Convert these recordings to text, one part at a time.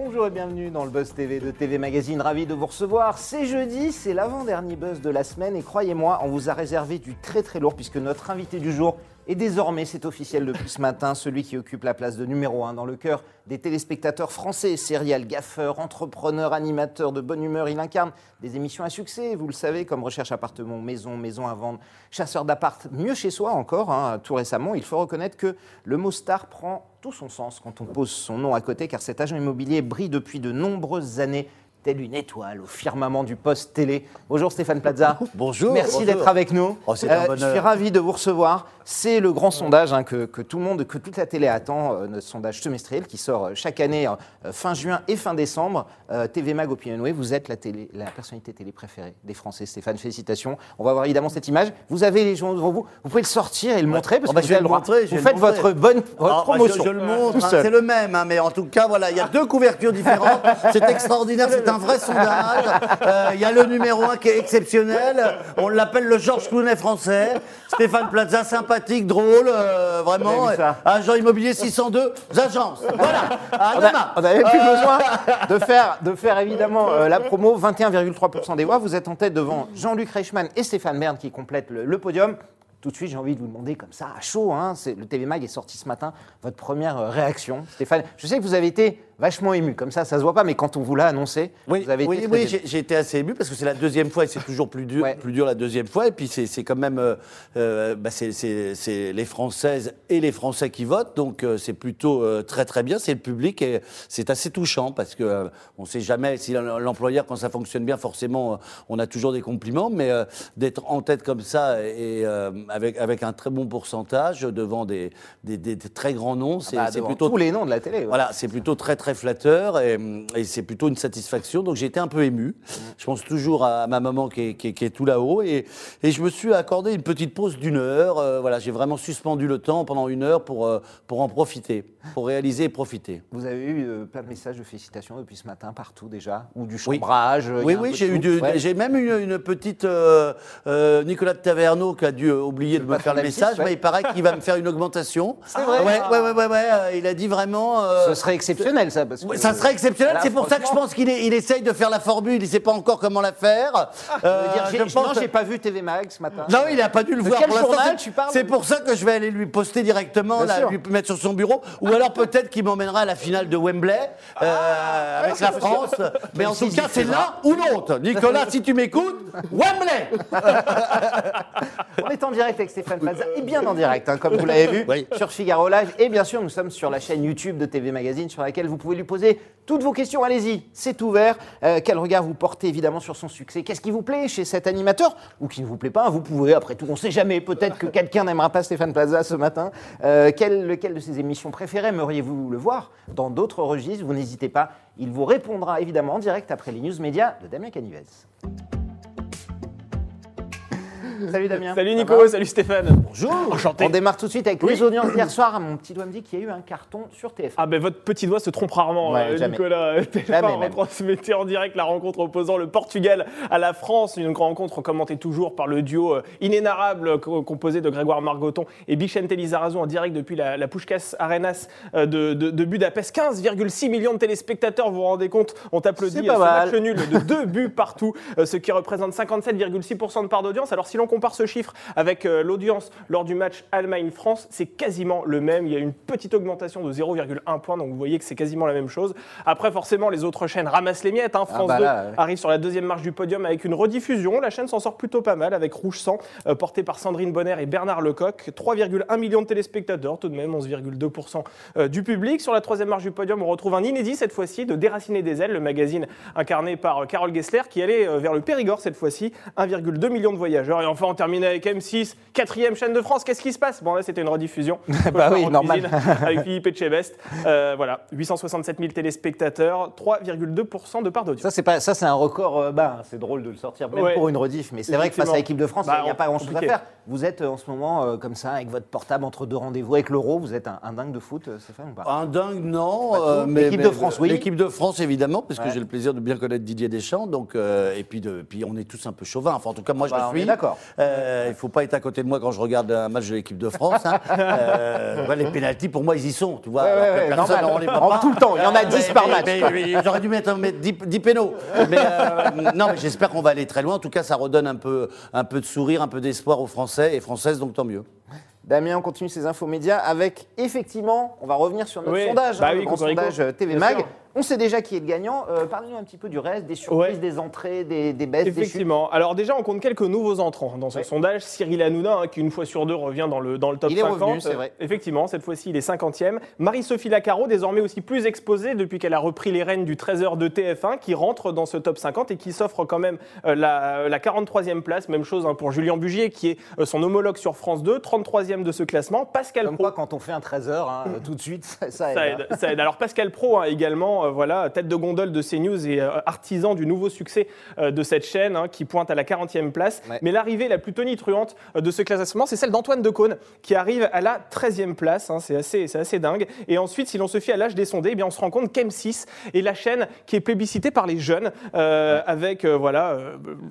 Bonjour et bienvenue dans le Buzz TV de TV Magazine. Ravi de vous recevoir. C'est jeudi, c'est l'avant-dernier Buzz de la semaine et croyez-moi, on vous a réservé du très très lourd puisque notre invité du jour et désormais, c'est officiel depuis ce matin, celui qui occupe la place de numéro 1 dans le cœur des téléspectateurs français, serial, gaffeur, entrepreneur, animateur de bonne humeur. Il incarne des émissions à succès, vous le savez, comme Recherche appartement, Maison, Maison à vendre, Chasseur d'appart, mieux chez soi encore, hein, tout récemment. Il faut reconnaître que le mot star prend tout son sens quand on pose son nom à côté, car cet agent immobilier brille depuis de nombreuses années telle une étoile au firmament du poste télé. Bonjour Stéphane Plaza. Bonjour. Merci d'être avec nous. Oh, Euh, je suis ravi de vous recevoir. C'est le grand sondage hein, que, que tout le monde, que toute la télé attend, euh, notre sondage semestriel qui sort euh, chaque année euh, fin juin et fin décembre. Euh, TV Mag Opinionway, vous êtes la, télé, la personnalité télé préférée des Français. Stéphane, félicitations. On va voir évidemment cette image. Vous avez les gens devant vous. Vous pouvez le sortir et le montrer parce bah, que vous avez le droit. montrer, Vous faites votre bonne votre Ah, bah, promotion. je, je le montre, hein, c'est le même, hein, mais en tout cas, voilà, il y a deux couvertures différentes. C'est extraordinaire, c'est un vrai sondage. Il y a le numéro un qui est exceptionnel. On l'appelle le Georges Clooney français. Stéphane Plaza, sympathique, drôle, euh, vraiment. Agent immobilier 602, agences. Voilà, à On a- on n'avait plus besoin de faire, de faire évidemment euh, la promo. 21,3% des voix. Vous êtes en tête devant Jean-Luc Reichmann et Stéphane Bern qui complètent le, le podium. Tout de suite, j'ai envie de vous demander comme ça, à chaud, hein, le TV Mag est sorti ce matin, votre première euh, réaction. Stéphane, je sais que vous avez été vachement ému, comme ça, ça se voit pas, mais quand on vous l'a annoncé, Oui, vous avez oui, été très oui, ému. j'ai j'ai été assez ému parce que c'est la deuxième fois et c'est toujours plus dur, Ouais. plus dur la deuxième fois. Et puis c'est c'est quand même, euh, euh, bah, c'est- c'est c'est les Françaises et les Français qui votent, donc euh, c'est plutôt euh, très très bien. C'est le public et c'est assez touchant parce que on ne sait jamais si l'employeur quand ça fonctionne bien, forcément, on a toujours des compliments, mais d'être en tête comme ça et avec avec un très bon pourcentage devant des des, des- des très grands noms, c'est Bah, c'est devant plutôt tous les noms de la télé. ouais. voilà, c'est plutôt très très flatteur et, et c'est plutôt une satisfaction. Donc j'ai été un peu ému. Je pense toujours à ma maman qui est, qui est- qui est tout là-haut et, et je me suis accordé une petite pause d'une heure. Euh, voilà, j'ai vraiment suspendu le temps pendant une heure pour, euh, pour en profiter, pour réaliser et profiter. Vous avez eu euh, plein de messages de félicitations depuis ce matin partout déjà, ou du chambrage. Oui, oui, j'ai eu, du- Ouais. j'ai même eu une, une petite Nicolas de Taverneau qui a dû oublier de me faire le message, ouais. mais il paraît qu'il va me faire une augmentation. C'est vrai Ouais, ouais, ouais, ouais, ouais, Il a dit vraiment. Ce serait exceptionnel ça. Parce que, Ça serait exceptionnel, c'est pour ça que je pense qu'il il essaye de faire la formule, il ne sait pas encore comment la faire. je veux Euh, je pense- Non, j'ai pas vu TV Mag ce matin. Non, il n'a pas dû le De voir quel pour journal c'est- tu parles C'est pour ça que je vais aller lui poster directement, là, lui mettre sur son bureau. Ou alors peut-être qu'il m'emmènera à la finale de Wembley euh, avec la France. Mais en tout cas, c'est l'un ou l'autre. Nicolas, si tu m'écoutes, Wembley On est en direct avec Stéphane Plaza, et bien en direct, hein, comme vous l'avez vu, Oui. sur Figaro Live. Et bien sûr, nous sommes sur la chaîne YouTube de TV Magazine, sur laquelle vous pouvez lui poser toutes vos questions. Allez-y, c'est ouvert. Euh, quel regard vous portez évidemment sur son succès? Qu'est-ce qui vous plaît chez cet animateur? Ou qui ne vous plaît pas? Vous pouvez, après tout, on ne sait jamais. Peut-être que quelqu'un n'aimera pas Stéphane Plaza ce matin. Euh, quel, lequel de ses émissions préférées aimeriez-vous le voir dans d'autres registres? Vous n'hésitez pas. Il vous répondra évidemment en direct après les news médias de Damien Canivez. Salut Damien. Salut Nico, salut Stéphane. Bonjour Enchanté. On démarre tout de suite avec les audiences d'hier soir. Mon petit doigt me dit qu'il y a eu un carton sur TF1. Ah ben votre petit doigt se trompe rarement, Ouais, euh. Nicolas. TF1 Jamais même. retransmettait en direct la rencontre opposant le Portugal à la France, une rencontre commentée toujours par le duo euh, inénarrable co- composé de Grégoire Margoton et Bichente Lizarazu en direct depuis la, la Puskás Arenas euh, de, de- de Budapest. 15,6 millions de téléspectateurs, vous vous rendez compte, ont applaudi C'est pas ce mal. match nul de deux buts partout, euh, ce qui représente 57,6% de part d'audience. Alors si l'on compare ce chiffre avec euh, l'audience lors du match Allemagne-France, c'est quasiment le même. Il y a une petite augmentation de 0,1 point, donc vous voyez que c'est quasiment la même chose. Après, forcément, les autres chaînes ramassent les miettes. hein. France bah 2 là, ouais. arrive sur la deuxième marche du podium avec une rediffusion. La chaîne s'en sort plutôt pas mal avec Rouge Sang, euh, porté par Sandrine Bonner et Bernard Lecoq. 3,1 millions de téléspectateurs, tout de même 11,2% euh, du public. Sur la troisième marche du podium, on retrouve un inédit cette fois-ci de Déraciner des ailes, le magazine incarné par euh, Carole Gessler, qui allait vers le Périgord cette fois-ci. 1,2 million de voyageurs. Et enfin, on termine avec M6, quatrième chaîne de France. Qu'est-ce qui se passe? Bon, là, c'était une rediffusion. Bah oui, normal. avec Philippe Etchebest. Euh, voilà, 867 000 téléspectateurs, 3,2% de part d'audience. Ça, c'est pas, ça, c'est un record euh, bas. hein. C'est drôle de le sortir, même Ouais. pour une rediff. Mais c'est vrai que face à l'équipe de France, il Bah, n'y a pas grand-chose à faire. Vous êtes euh, en ce moment euh, comme ça, avec votre portable entre deux rendez-vous, avec l'euro. Vous êtes un, un dingue de foot, euh, Stéphane, ou pas? Un dingue, non. Euh, mais- L'équipe de France, oui. L'équipe de France, évidemment, parce Ouais. que j'ai le plaisir de bien connaître Didier Deschamps. Donc, euh, et puis, de, puis, on est tous un peu chauvins. Enfin, en tout cas, moi, je Bah, le suis. d'accord. Euh, il faut pas être à côté de moi quand je regarde un match de l'équipe de France. hein. Euh, ouais, les pénalties, pour moi, ils y sont. Tu vois, Ouais, alors ouais, que ouais, personne, normal. on les voit pas. tout le temps, il y en a 10 mais- par mais- match, J'aurais dû mettre, mettre 10, 10 pénaux. Mais, euh, non, mais j'espère qu'on va aller très loin. En tout cas, ça redonne un peu, un peu de sourire, un peu d'espoir aux Français et Françaises, donc tant mieux. Damien, on continue ses infos médias avec, effectivement, on va revenir sur notre Oui, sondage, bah hein, oui, le grand sondage euh, TV Bien Mag. sûr. On sait déjà qui est le gagnant. Euh, Parlez-nous un petit peu du reste, des surprises, Ouais. des entrées, des, des baisses, des chutes. Effectivement. Alors déjà, on compte quelques nouveaux entrants dans ce Ouais. sondage. Cyril Hanouna, hein, qui une fois sur deux revient dans le, dans le top Il est 50. revenu, c'est vrai. Euh, Effectivement, cette fois-ci, il est 50e. Marie-Sophie Lacaro, désormais aussi plus exposée depuis qu'elle a repris les rênes du 13h de TF1, qui rentre dans ce top 50 et qui s'offre quand même euh, la, la 43e place. Même chose hein, pour Julien Bugier, qui est son homologue sur France 2, 33e de ce classement. Pascal Comme Pro. quoi, quand on fait un 13h, hein, tout de suite, ça, ça aide. Ça aide, ça aide. Alors Pascal Pro, également, euh, voilà, tête de gondole de CNews et euh, artisan du nouveau succès euh, de cette chaîne, hein, qui pointe à la 40e place. Ouais. Mais l'arrivée la plus tonitruante de ce classement, c'est celle d'Antoine Decaune, qui arrive à la 13e place. hein. c'est assez, c'est assez dingue. Et ensuite, si l'on se fie à l'âge des sondés, eh bien, on se rend compte qu'M6 est la chaîne qui est plébiscitée par les jeunes, euh, avec, voilà,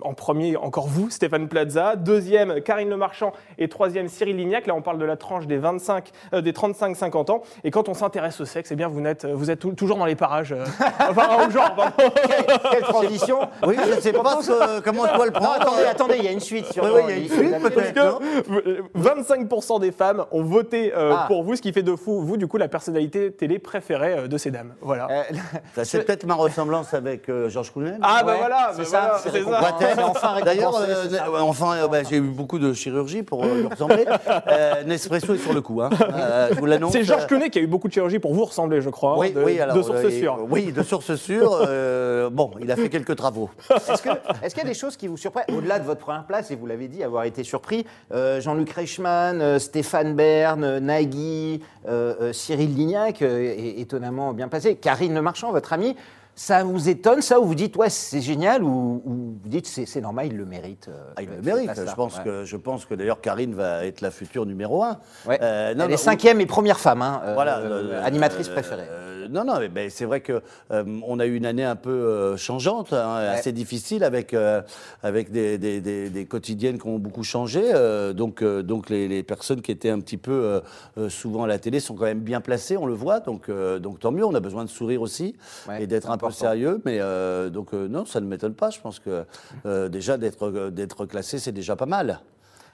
en premier, encore vous, Stéphane Plaza, deuxième, Karine Le Marchand, et troisième, Cyril Lignac. Là, on parle de la tranche des 25, euh, des 35-50 ans. Et quand on s'intéresse au sexe, eh bien, vous êtes, vous êtes tou- toujours dans les parages. Euh, enfin, au genre, pardon. Quelle transition Oui, je ne sais pas ce- comment toi le Non, prendre. attendez, attendez, il y a une suite sur Oui, oui, il y a une suite, la- peut-être. Parce que 25% des femmes ont voté euh, Ah. pour vous, ce qui fait de vous, vous, du coup, la personnalité télé préférée euh, de ces dames. Voilà. Euh, C'est peut-être ma ressemblance avec euh, Georges Clooney. ah, bah ouais, voilà, c'est bah ça, voilà, c'est ça. enfin D'ailleurs, euh, euh, enfin, euh, bah, j'ai eu beaucoup de chirurgie pour euh, lui ressembler. Euh, Nespresso est sur le coup, hein. Euh, je vous l'annonce. C'est Georges Euh, Clooney qui a eu beaucoup de chirurgie pour vous ressembler, je crois, Oui, hein, de, oui, alors, de sources euh, sûres. Oui, de sources sûres. euh, bon, il a fait quelques travaux. Est-ce que- est-ce qu'il y a des choses qui vous surprennent Au-delà de votre première place, et vous l'avez dit, avoir été surpris, euh, Jean-Luc Reichmann, euh, Stéphane Bern, euh, Nagui, euh, euh, Cyril Lignac, euh, est étonnamment bien placé, Karine Le Marchand, votre ami, ça vous étonne, ça, ou vous dites, ouais, c'est génial, ou, ou vous dites, c'est normal, il le mérite euh, Ah, il le mérite. Je pense Ouais. que, je pense que d'ailleurs Karine va être la future numéro un. Ouais. Euh, non, Elle non, est cinquième et première femme, hein, euh, Voilà, euh, animatrice préférée. non, non, mais ben, c'est vrai que euh, on a eu une année un peu changeante, hein, assez difficile, avec avec des, des, des- des quotidiennes qui ont beaucoup changé. donc donc les, les personnes qui étaient un petit peu souvent à la télé sont quand même bien placées, on le voit. Donc donc tant mieux. On a besoin de sourire aussi et d'être un peu sérieux. Mais euh, donc euh, non, ça ne m'étonne pas. Je pense que euh, déjà d'être euh, d'être classé, c'est déjà pas mal.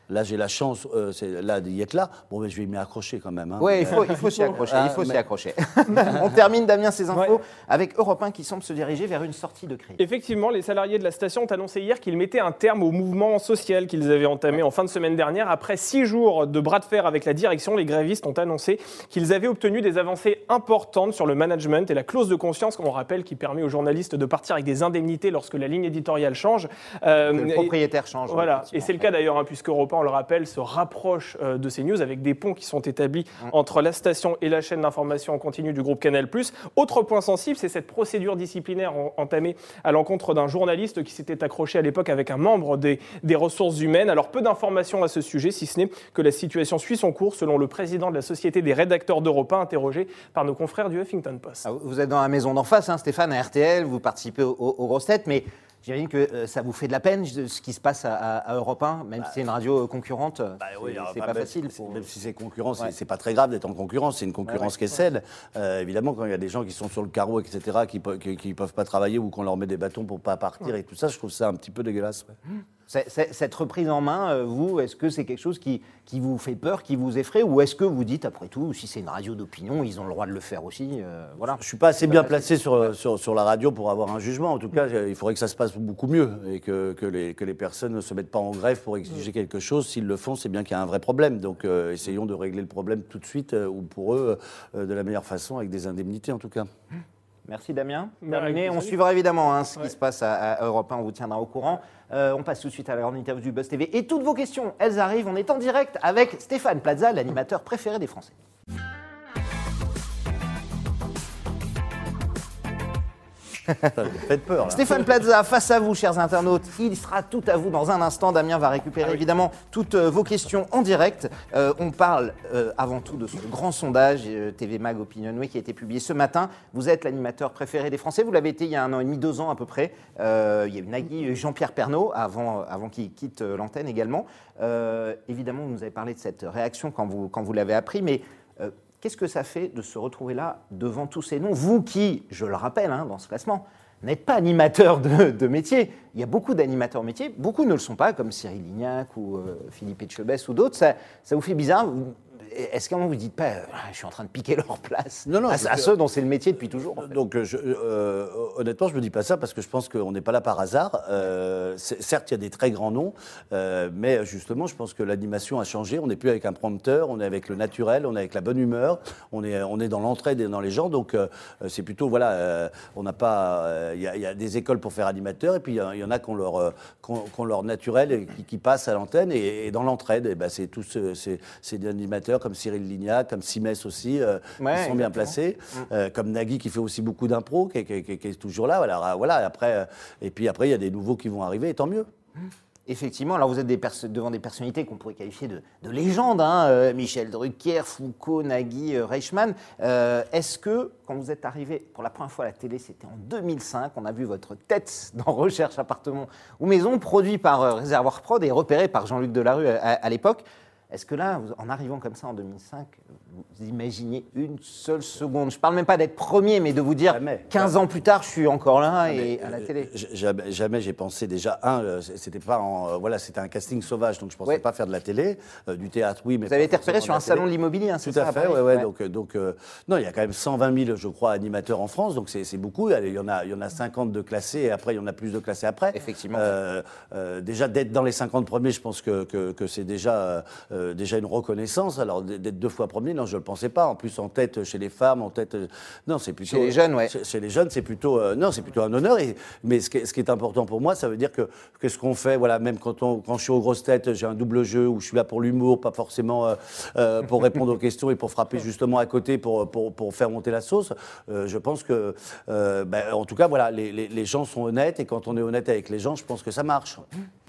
Là, j'ai la chance euh, c'est- là d'y être là. Bon, mais je vais m'y accrocher quand même. hein. Oui, il faut, il faut s'y accrocher. Ah, il faut s'y accrocher. On termine, Damien, ces infos Ouais. avec Europe 1 qui semble se diriger vers une sortie de crise. Effectivement, les salariés de la station ont annoncé hier qu'ils mettaient un terme au mouvement social qu'ils avaient entamé en fin de semaine dernière. Après six jours de bras de fer avec la direction, les grévistes ont annoncé qu'ils avaient obtenu des avancées importantes sur le management et la clause de conscience, qu'on rappelle, qui permet aux journalistes de partir avec des indemnités lorsque la ligne éditoriale change. Euh, Que le et- propriétaire change. Voilà, et c'est le cas d'ailleurs, hein, puisque Europe 1, on le rappelle, se rapproche euh, de ces news avec des ponts qui sont établis Mm. entre la station et la chaîne d'information en continu du groupe Canal+. Autre point sensible, c'est cette procédure disciplinaire en- entamée à l'encontre d'un journaliste qui s'était accroché à l'époque avec un membre des, des ressources humaines. Alors peu d'informations à ce sujet, si ce n'est que la situation suit son cours, selon le président de la Société des rédacteurs d'Europe 1, interrogé par nos confrères du Huffington Post. Ah, vous êtes dans la maison d'en face, hein, Stéphane, à RTL, vous participez aux, aux grosses têtes, mais j'imagine que euh, ça vous fait de la peine ce qui se passe à, à- Europe 1, même si c'est une radio euh, concurrente. Bah c'est- oui, c'est bah, pas même facile. pour- Même si c'est concurrent, c'est Ouais. pas très grave d'être en concurrence. C'est une concurrence qui est saine. Euh, évidemment, quand il y a des gens qui sont sur le carreau, etc., qui, qui peuvent pas travailler ou qu'on leur met des bâtons pour pas partir et tout ça, je trouve ça un petit peu dégueulasse. cette reprise en main, vous, est-ce que c'est quelque chose qui, qui vous fait peur, qui vous effraie, ou est-ce que vous dites, après tout, si c'est une radio d'opinion, ils ont le droit de le faire aussi euh, Voilà. Je suis pas assez bien placé sur, sur, sur la radio pour avoir un jugement. En tout cas, il faudrait que ça se passe beaucoup mieux et que, que, les, que les personnes ne se mettent pas en grève pour exiger quelque chose. S'ils le font, c'est bien qu'il y a un vrai problème. Donc, euh, essayons de régler le problème tout de suite euh, ou pour eux euh, de la meilleure façon avec des indemnités en tout cas. Merci Damien. Bah, Terminé. On suivra évidemment hein, ce Ouais. qui se passe à, à Europe 1, on vous tiendra au courant. Euh, on passe tout de suite à la grande interview du Buzz TV. Et toutes vos questions, elles arrivent. On est en direct avec Stéphane Plaza, l'animateur préféré des Français. Faites peur. Là. Stéphane Plaza, face à vous, chers internautes. Il sera tout à vous dans un instant. Damien va récupérer évidemment toutes euh, vos questions en direct. Euh, on parle euh, avant tout de ce grand sondage euh, TV Mag Opinionway qui a été publié ce matin. Vous êtes l'animateur préféré des Français. Vous l'avez été il y a un an et demi, deux ans à peu près. Euh, il y a eu Nagui et Jean-Pierre Pernaud avant, avant qu'il quitte l'antenne également. Euh, évidemment, vous nous avez parlé de cette réaction quand vous, quand vous l'avez appris, mais euh, qu'est-ce que ça fait de se retrouver là devant tous ces noms? Vous qui, je le rappelle, hein, dans ce classement, n'êtes pas animateur de, métier. Il y a beaucoup d'animateurs métiers, beaucoup ne le sont pas, comme Cyril Lignac ou euh, Philippe Etchebest ou d'autres. Ça, vous fait bizarre? Est-ce qu'à un moment vous ne dites pas, euh, je suis en train de piquer leur place Non, non, à, ceux dont c'est le métier depuis toujours en fait. Donc, euh, je- euh, honnêtement, je ne me dis pas ça parce que je pense qu'on n'est pas là par hasard. Euh, certes, il y a des très grands noms, euh, mais justement, je pense que l'animation a changé. On n'est plus avec un prompteur, on est avec le naturel, on est avec la bonne humeur, on est, on est dans l'entraide et dans les gens. Donc, euh, c'est plutôt, voilà, euh, on n'a pas. euh, Il y, a- il y a des écoles pour faire animateur, et puis il y en a qui ont leur, euh, leur naturel et qui, qui passent à l'antenne. Et, et dans l'entraide, eh ben, c'est tous euh, c'est- comme Cyril Lignac, comme Simès aussi, euh, Ouais, qui sont bien placés, euh, comme Nagui qui fait aussi beaucoup d'impro, qui, est- qui est- qui est- qui est toujours là. Euh, voilà, après, euh, et puis après, il y a des nouveaux qui vont arriver, et tant mieux. Effectivement, alors vous êtes des devant des personnalités qu'on pourrait qualifier de, de légendes, hein, euh, Michel Drucker, Foucault, Nagui, euh, Reichmann. Euh, Est-ce que, quand vous êtes arrivé pour la première fois à la télé, c'était en 2005, on a vu votre tête dans Recherche appartement ou maison, produit par Réservoir Prod et repéré par Jean-Luc Delarue à, à- à l'époque. Est-ce que là, en arrivant comme ça en 2005, vous imaginez une seule seconde? Je ne parle même pas d'être premier, mais de vous dire, Jamais. 15 ans plus tard, je suis encore là et à la euh, télé. Jamais, jamais j'ai pensé déjà un, euh, c'était pas en, euh, voilà, c'était un casting sauvage, donc je pensais Ouais. pas faire de la télé, euh, du théâtre, oui, mais Vous avez été repéré sur un télé. salon de l'immobilier, hein, c'est Tout ça à fait, Paris ouais. Donc, donc euh, non, il y a quand même 120 000, je crois, animateurs en France, donc c'est beaucoup. Il y en a, il y en a 50 de classés, et après il y en a plus de classés après. Effectivement. Euh, déjà d'être dans les 50 premiers, je pense que, que, que c'est déjà, euh, déjà une reconnaissance. Alors d'être deux fois premier, non, je ne le pensais pas. En plus en tête chez les femmes, en tête, euh, non, c'est plutôt Chez les jeunes, ouais. Chez, chez les jeunes, c'est plutôt, euh, non, c'est plutôt un honneur. Et, mais ce qui, est, ce qui est important pour moi, ça veut dire que, que ce qu'on fait, voilà, même quand, on, quand je suis aux grosses têtes, j'ai un double jeu où je suis là pour l'humour, pas forcément euh, euh, pour répondre aux questions et pour frapper justement à côté pour, pour, pour faire monter la sauce. Euh, je pense que, euh, ben, en tout cas, voilà, les, les, les gens sont honnêtes et quand on est honnête avec les gens, je pense que ça marche.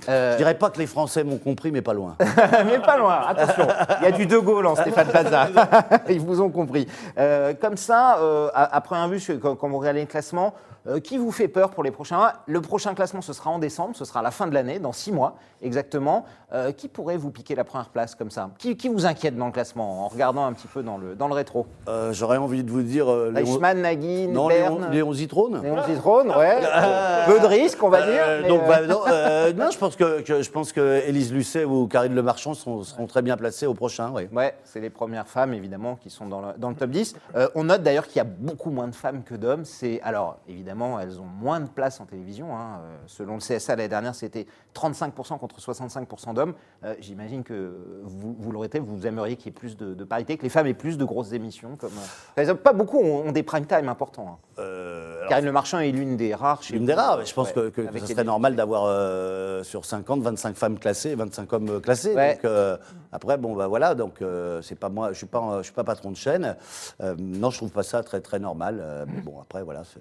Euh, Je dirais pas que les Français m'ont compris, mais pas loin. mais pas loin, attention. Il y a du De Gaulle en Stéphane Plaza. Ils vous ont compris. Euh, comme ça, euh, à- après un vue, je- quand, quand vous regardez le classement, euh, qui vous fait peur pour les prochains mois Le prochain classement, ce sera en décembre, ce sera à la fin de l'année, dans six mois exactement. Euh, qui pourrait vous piquer la première place comme ça? Qui, qui vous inquiète dans le classement en regardant un petit peu dans le, dans le rétro? Euh, J'aurais envie de vous dire. Reichmann, Nagui, Non, Berne, Léon, Léon Zitrone Léon Zitrone, ouais. Peu de risques, on va dire. Donc, bah, non, non, je pense que, que- je pense que Élise Lucet ou Karine Le Marchand seront, seront très bien placées au prochain. Oui. Ouais, c'est les premières femmes évidemment qui sont dans le, dans le top 10. Euh, on note d'ailleurs qu'il y a beaucoup moins de femmes que d'hommes. C'est alors évidemment elles ont moins de place en télévision. hein. Euh, selon le CSA l'année dernière, c'était 35% contre 65% d'hommes. Euh, J'imagine que vous, vous l'aurez été, vous aimeriez qu'il y ait plus de, de parité, que les femmes aient plus de grosses émissions. Comme euh, pas beaucoup ont, ont des prime time importants. hein. Euh, alors, Karine Le Marchand est l'une des rares. Chez une vous, des rares, mais je pense ouais, que, que- ce serait normal d'avoir sur 50, 25 femmes classées et 25 hommes classés. Ouais. Donc, après, bon, bah voilà, donc c'est pas moi, je suis pas, je suis pas patron de chaîne. Non, je trouve pas ça très très normal. mais bon, après, voilà, c'est-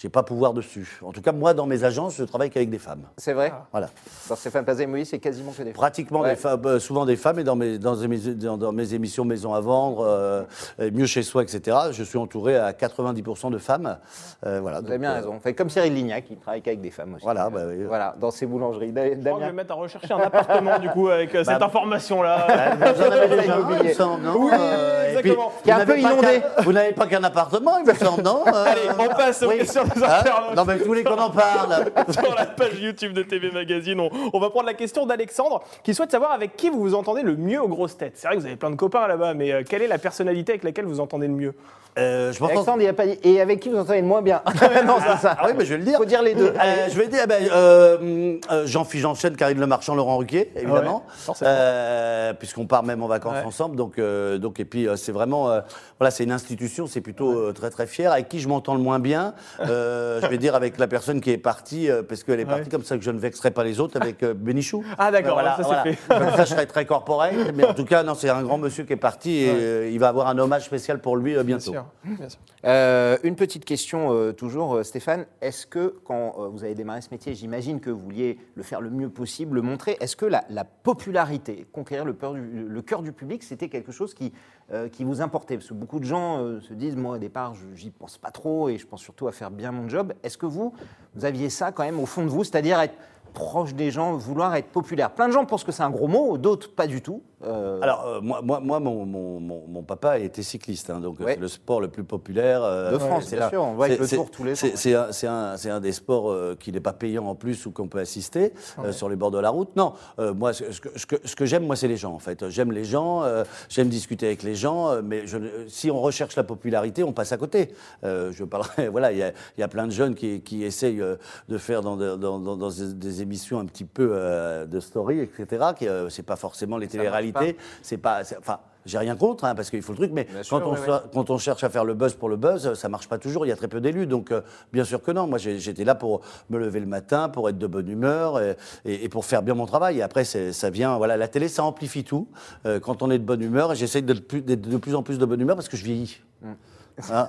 j'ai pas pouvoir dessus. En tout cas, moi, dans mes agences, je travaille qu'avec des femmes. C'est vrai. Voilà. Dans Stéphane Plaza et Moïse, c'est quasiment que des femmes. Pratiquement Ouais. des femmes, euh, souvent des femmes, et dans mes, dans mes, dans, dans mes émissions Maison à vendre, euh, Mieux chez soi, etc., je suis entouré à 90% de femmes. Euh, voilà, Vous avez bien euh, raison. Fait comme Cyril Lignac, qui travaille qu'avec des femmes aussi. Voilà, bah oui. Voilà, dans ses boulangeries. Da- Je crois que je vais mettre à rechercher un appartement du coup avec euh, cette Bah, information-là. Vous en avez déjà un, Immobilier. il me semble, non Oui, puis, exactement. vous Qui est un n'avez peu pas inondé. qu'un- Vous n'avez pas qu'un appartement, il me semble, non Allez, on passe aux questions Hein internautes. Non, mais vous voulez qu'on en parle Sur la page YouTube de TV Magazine, on, on va prendre la question d'Alexandre qui souhaite savoir avec qui vous vous entendez le mieux aux grosses têtes. C'est vrai que vous avez plein de copains là-bas, mais euh, quelle est la personnalité avec laquelle vous entendez le mieux? Euh, je Alexandre, il a pas dit. Et avec qui vous entendez le moins bien? Non, c'est ça. Ah oui, mais je vais le dire. Faut dire les deux. Euh, je vais dire, ben, euh, euh, Jean-Philippe Karine Le Marchand, Laurent Ruquier, évidemment, forcément. Euh, puisqu'on part même en vacances Ouais. ensemble. Donc, euh, donc, et puis, euh, c'est vraiment, euh, voilà, c'est une institution, c'est plutôt euh, très très fier. Avec qui je m'entends le moins bien, euh, je vais dire avec la personne qui est partie, euh, parce qu'elle est partie Ouais. comme ça que je ne vexerai pas les autres, avec euh, Bénichou. Ah, d'accord, Voilà, ça, c'est voilà. fait. Comme ça, je serai très corporel. Mais en tout cas, non, c'est un grand monsieur qui est parti et euh, il va avoir un hommage spécial pour lui euh, Bien bientôt. sûr. Bien sûr. Euh, une petite question euh, toujours, Stéphane. Est-ce que quand euh, vous avez démarré ce métier, j'imagine que vous vouliez le faire le mieux possible, le montrer. Est-ce que la, la popularité, conquérir le, peur du- le cœur du public, c'était quelque chose qui, euh, qui vous importait Parce que beaucoup de gens euh, se disent, moi au départ, j'y pense pas trop et je pense surtout à faire bien mon job. Est-ce que vous, vous aviez ça quand même au fond de vous, c'est-à-dire proche des gens, vouloir être populaire Plein de gens pensent que c'est un gros mot, d'autres pas du tout. Euh, Alors, euh, moi, moi, moi mon, mon- mon- mon papa était cycliste, hein, donc euh, Ouais. c'est le sport le plus populaire. euh, De France, c'est bien là. sûr, on voit avec C'est- le Tour tous les c'est- ans. C'est un, c'est un- c'est un des sports euh, qui n'est pas payant en plus ou qu'on peut assister euh, sur les bords de la route. Non, euh, moi, ce, ce que, ce que- ce que j'aime, moi, c'est les gens, en fait. J'aime les gens, euh, j'aime discuter avec les gens, mais je si on recherche la popularité, on passe à côté. Euh, je parlerai, voilà, il y a, il y a plein de jeunes qui, qui essayent de faire dans, de- dans- dans- dans des, des émissions un petit peu euh, de story, etc., euh, c'est pas forcément les téléréalités, c'est pas, enfin, j'ai rien contre, hein, parce qu'il faut le truc, mais Bien sûr, quand, on quand cherche à faire le buzz pour le buzz, ça marche pas toujours, il y a très peu d'élus, donc euh, bien sûr que non. Moi, j'étais là pour me lever le matin, pour être de bonne humeur et, et- et pour faire bien mon travail. Et après, ça vient, voilà, la télé, ça amplifie tout. Euh, quand on est de bonne humeur, et j'essaye d'être plus- d'être de plus en plus de bonne humeur parce que je vieillis. Mm. Hein,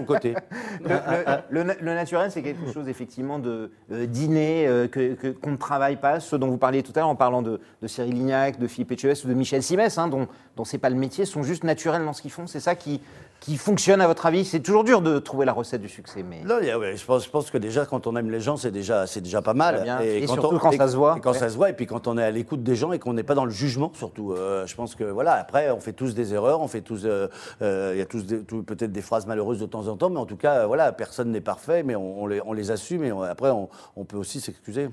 le côté. Le, le- le na- le naturel, c'est quelque chose effectivement de euh, euh, que- qu'on ne travaille pas. Ceux dont vous parliez tout à l'heure en parlant de, de Cyril Lignac, de Philippe Etchebest ou de Michel Simès, hein, dont, dont c'est pas le métier, sont juste naturels dans ce qu'ils font. C'est ça qui, qui fonctionne à votre avis C'est toujours dur de trouver la recette du succès, mais ouais, je, pense, je pense que déjà, quand on aime les gens, c'est déjà, c'est déjà pas mal. Bien. Et quand surtout on- quand ça se voit. Et quand Ouais. ça se voit, et puis quand on est à l'écoute des gens et qu'on n'est pas dans le jugement, surtout. Euh, je pense que, voilà, après, on fait tous des erreurs, on fait tous. euh, euh, Il y a tous peut-être des phrases malheureuses de temps en temps, mais en tout cas, voilà, personne n'est parfait, mais on, on les, on les assume et on- après, on peut aussi s'excuser.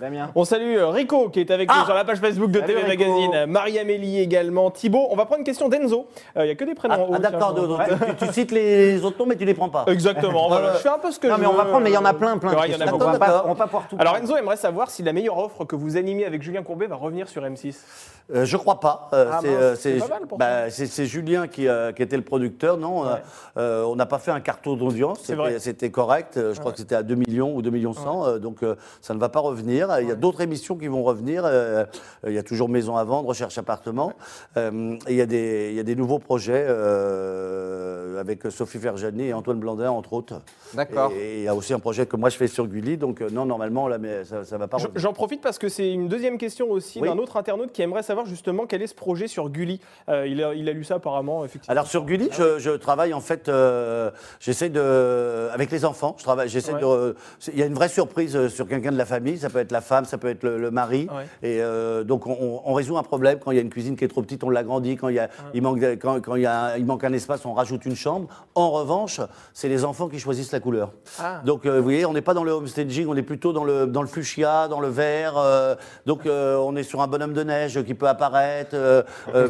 Damien. On salue euh, Rico qui est avec nous sur la page Facebook de Salut, TV Rico. Magazine, euh, Marie-Amélie également, Thibaut. On va prendre une question d'Enzo. Il n'y a que des prénoms Ah, ah, d'accord, donc, ouais. tu, tu cites les autres noms, mais tu les prends pas. Exactement, voilà. je fais un peu ce que Non, je mais on va veux. prendre, mais il y en a plein, plein. y en a on va pas, D'accord. on va pas pouvoir tout. Alors. Enzo aimerait savoir si la meilleure offre que vous animez avec Julien Courbet va revenir sur M6. Euh, je crois pas. Euh, Ah, c'est, euh, bah, Julien qui, euh, qui était le producteur. Non, Ouais. Euh, on n'a pas fait un carton d'audience. C'est vrai. C'était, correct. Euh, Je crois que c'était à 2 millions ou 2 millions 100. euh, donc euh, ça ne va pas revenir. Il y a d'autres émissions qui vont revenir. euh, il y a toujours Maison à vendre, Recherche appartement. Euh, et il y a des, il y a des nouveaux projets euh, avec Sophie Ferjani et Antoine Blandin entre autres. D'accord. Et il y a aussi un projet que moi je fais sur Gulli. Donc euh, non, normalement là, mais ça, ça va pas. J'en profite parce que c'est une deuxième question aussi Oui. d'un autre internaute qui aimerait savoir justement quel est ce projet sur Gulli. Euh, il, a, il a lu ça apparemment, effectivement. Alors sur Gulli, je, je travaille en fait, euh, j'essaie de, avec les enfants, je travaille, j'essaie Ouais. de, il y a une vraie surprise euh, sur quelqu'un de la famille, ça peut être la femme, ça peut être le, le mari, Ouais. et euh, donc on, résout un problème quand il y a une cuisine qui est trop petite, on l'agrandit, quand il y a, il manque, quand, quand il y a, il manque un espace, on rajoute une chambre. En revanche, c'est les enfants qui choisissent la couleur. Ah. Donc euh, vous voyez, on n'est pas dans le homestaging, on est plutôt dans le dans le fuchsia, dans le vert. euh, donc on est sur un bonhomme de neige qui peut apparaître,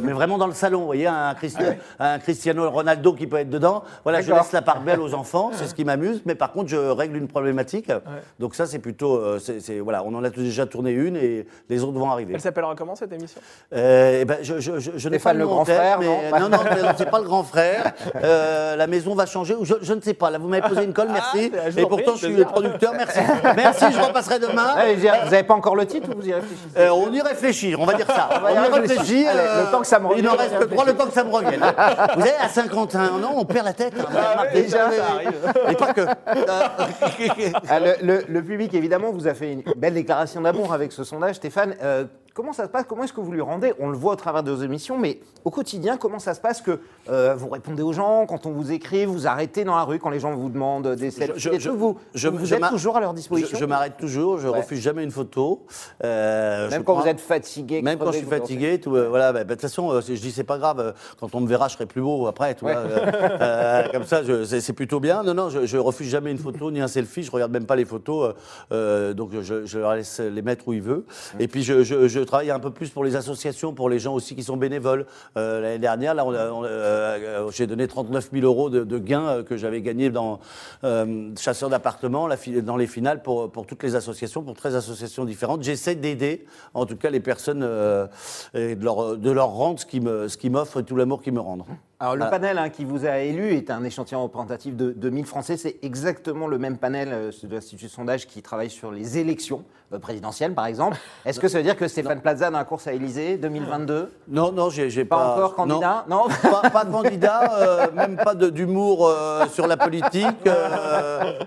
mais vraiment dans le salon. Vous voyez, un, Christi- un Cristiano Ronaldo qui peut être dedans. Voilà, je laisse la part belle aux enfants, c'est ce qui m'amuse. Mais par contre, je règle une problématique. Donc ça, c'est plutôt, c'est c'est- voilà, on en a déjà tourné une et les autres vont arriver. Elle s'appellera comment cette émission? Euh, eh ben, je, je, je, je n'ai pas le grand tête, frère, mais- non non, non, c'est pas le grand frère. Euh, la maison va changer je, je ne sais pas. Là, vous m'avez posé une colle, merci. Ah, vous Et prie, pourtant, je suis le producteur, merci. Merci, je repasserai demain. Allez, vous n'avez pas encore le titre ou vous y réfléchissez? Euh, on y réfléchit, on va dire ça. On, va y réfléchit. Allez, euh, le temps que ça me Il en revienne, reste que trois, le temps que ça me revienne. Vous savez, à 51 ans, on perd la tête. hein, Ah oui, déjà, ça, arrive. Et pas que. Ah, le public, évidemment, vous a fait une belle déclaration d'amour avec ce sondage. Stéphane, euh, comment ça se passe Comment est-ce que vous lui rendez? On le voit au travers de vos émissions, mais au quotidien, comment ça se passe que euh, vous répondez aux gens quand on vous écrit, vous arrêtez dans la rue quand les gens vous demandent des selfies je- vous, je- vous êtes toujours à leur disposition Je, m'arrête toujours, je Ouais. refuse jamais une photo. Euh, Même quand prends- vous êtes fatigué. Même quand je suis fatigué, tout, euh, voilà, bah, bah, de toute façon, je dis c'est pas grave. Quand on me verra, je serai plus beau après, tu Ouais. vois. comme ça, c'est plutôt bien. Non, non, je, refuse jamais une photo ni un selfie. Je regarde même pas les photos, donc je, leur laisse les mettre où ils veulent. Et puis je travaille un peu plus pour les associations, pour les gens aussi qui sont bénévoles. Euh, L'année dernière, là, a, euh, j'ai donné 39 000 euros de, gains euh, que j'avais gagnés dans euh, Chasseurs d'appartements, dans les finales pour, toutes les associations, pour 13 associations différentes. J'essaie d'aider, en tout cas, les personnes euh, et de leur, de leur rendre ce qui m'offre tout l'amour qu'ils me rendent. Alors le Ah. panel hein, qui vous a élu est un échantillon représentatif de, de 1000 Français. C'est exactement le même panel euh, de l'Institut de sondage qui travaille sur les élections euh, présidentielles, par exemple. Est-ce que ça veut dire que Stéphane Plaza dans la course à Élysée 2022 Non, non, j'ai j'ai Pas pas. encore candidat Non, Pas, pas candidat, euh, même pas de- d'humour sur la politique.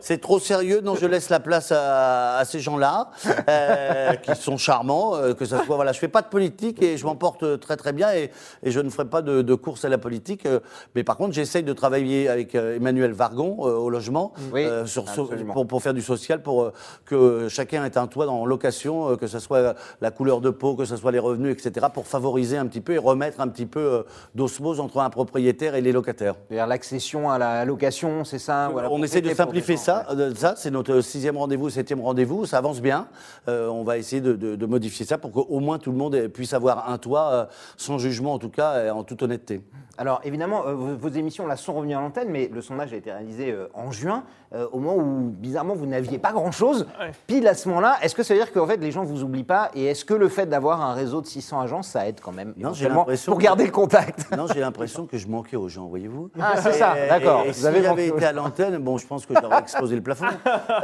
c'est trop sérieux. Non, je laisse la place à, à ces gens-là, qui sont charmants. que ça soit, voilà, je fais pas de politique et je m'en porte très très bien et, et je ne ferai pas de, de course à la politique. Mais par contre, j'essaye de travailler avec euh, Emmanuel Vargon euh, au logement Oui, euh, sur, pour, pour faire du social, pour que chacun ait un toit en location, que ce soit la couleur de peau, que ce soit les revenus, etc., pour favoriser un petit peu et remettre un petit peu d'osmose entre un propriétaire et les locataires. C'est-à-dire l'accession à la location, c'est ça On essaie de simplifier ça. ça c'est notre sixième rendez-vous, septième rendez-vous. Ça avance bien. Euh, on va essayer de, de- de modifier ça pour qu'au moins tout le monde puisse avoir un toit, euh, sans jugement en tout cas, et en toute honnêteté. Alors évidemment, euh, vos, émissions sont revenues à l'antenne, mais le sondage a été réalisé euh, en juin, euh, au moment où bizarrement vous n'aviez pas grand-chose. Ouais. Pile à ce moment-là, est-ce que ça veut dire qu'en fait les gens vous oublient pas Et est-ce que le fait d'avoir un réseau de 600 agences, ça aide quand même Non, j'ai éventuellement, l'impression pour que- garder le contact? Non, j'ai l'impression que je manquais aux gens, voyez-vous. Ah, c'est ça, d'accord. Et, Vous si avez j'avais été à l'antenne, bon, je pense que j'aurais explosé le plafond.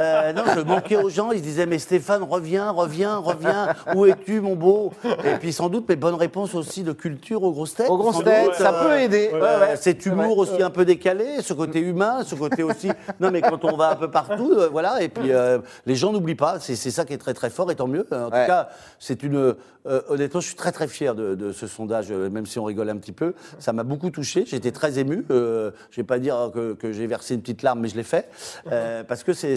Euh, non, je manquais aux gens. Ils se disaient, mais Stéphane, reviens, reviens, reviens. Où es-tu, mon beau? Et puis sans doute mes bonnes réponses aussi de culture aux grosses têtes. Aux grosses têtes, doute, ça peut aider. euh, Ouais, ouais. cet humour aussi un peu décalé, ce côté humain, ce côté aussi. Non, mais quand on va un peu partout, euh, voilà. Et puis euh, les gens n'oublient pas. C'est ça qui est très très fort, et tant mieux. En Ouais. tout cas, c'est une. euh, honnêtement, je suis très très fier de, de ce sondage, même si on rigole un petit peu. Ça m'a beaucoup touché. J'étais très ému. Je vais pas dire que, que j'ai versé une petite larme, mais je l'ai fait parce que c'est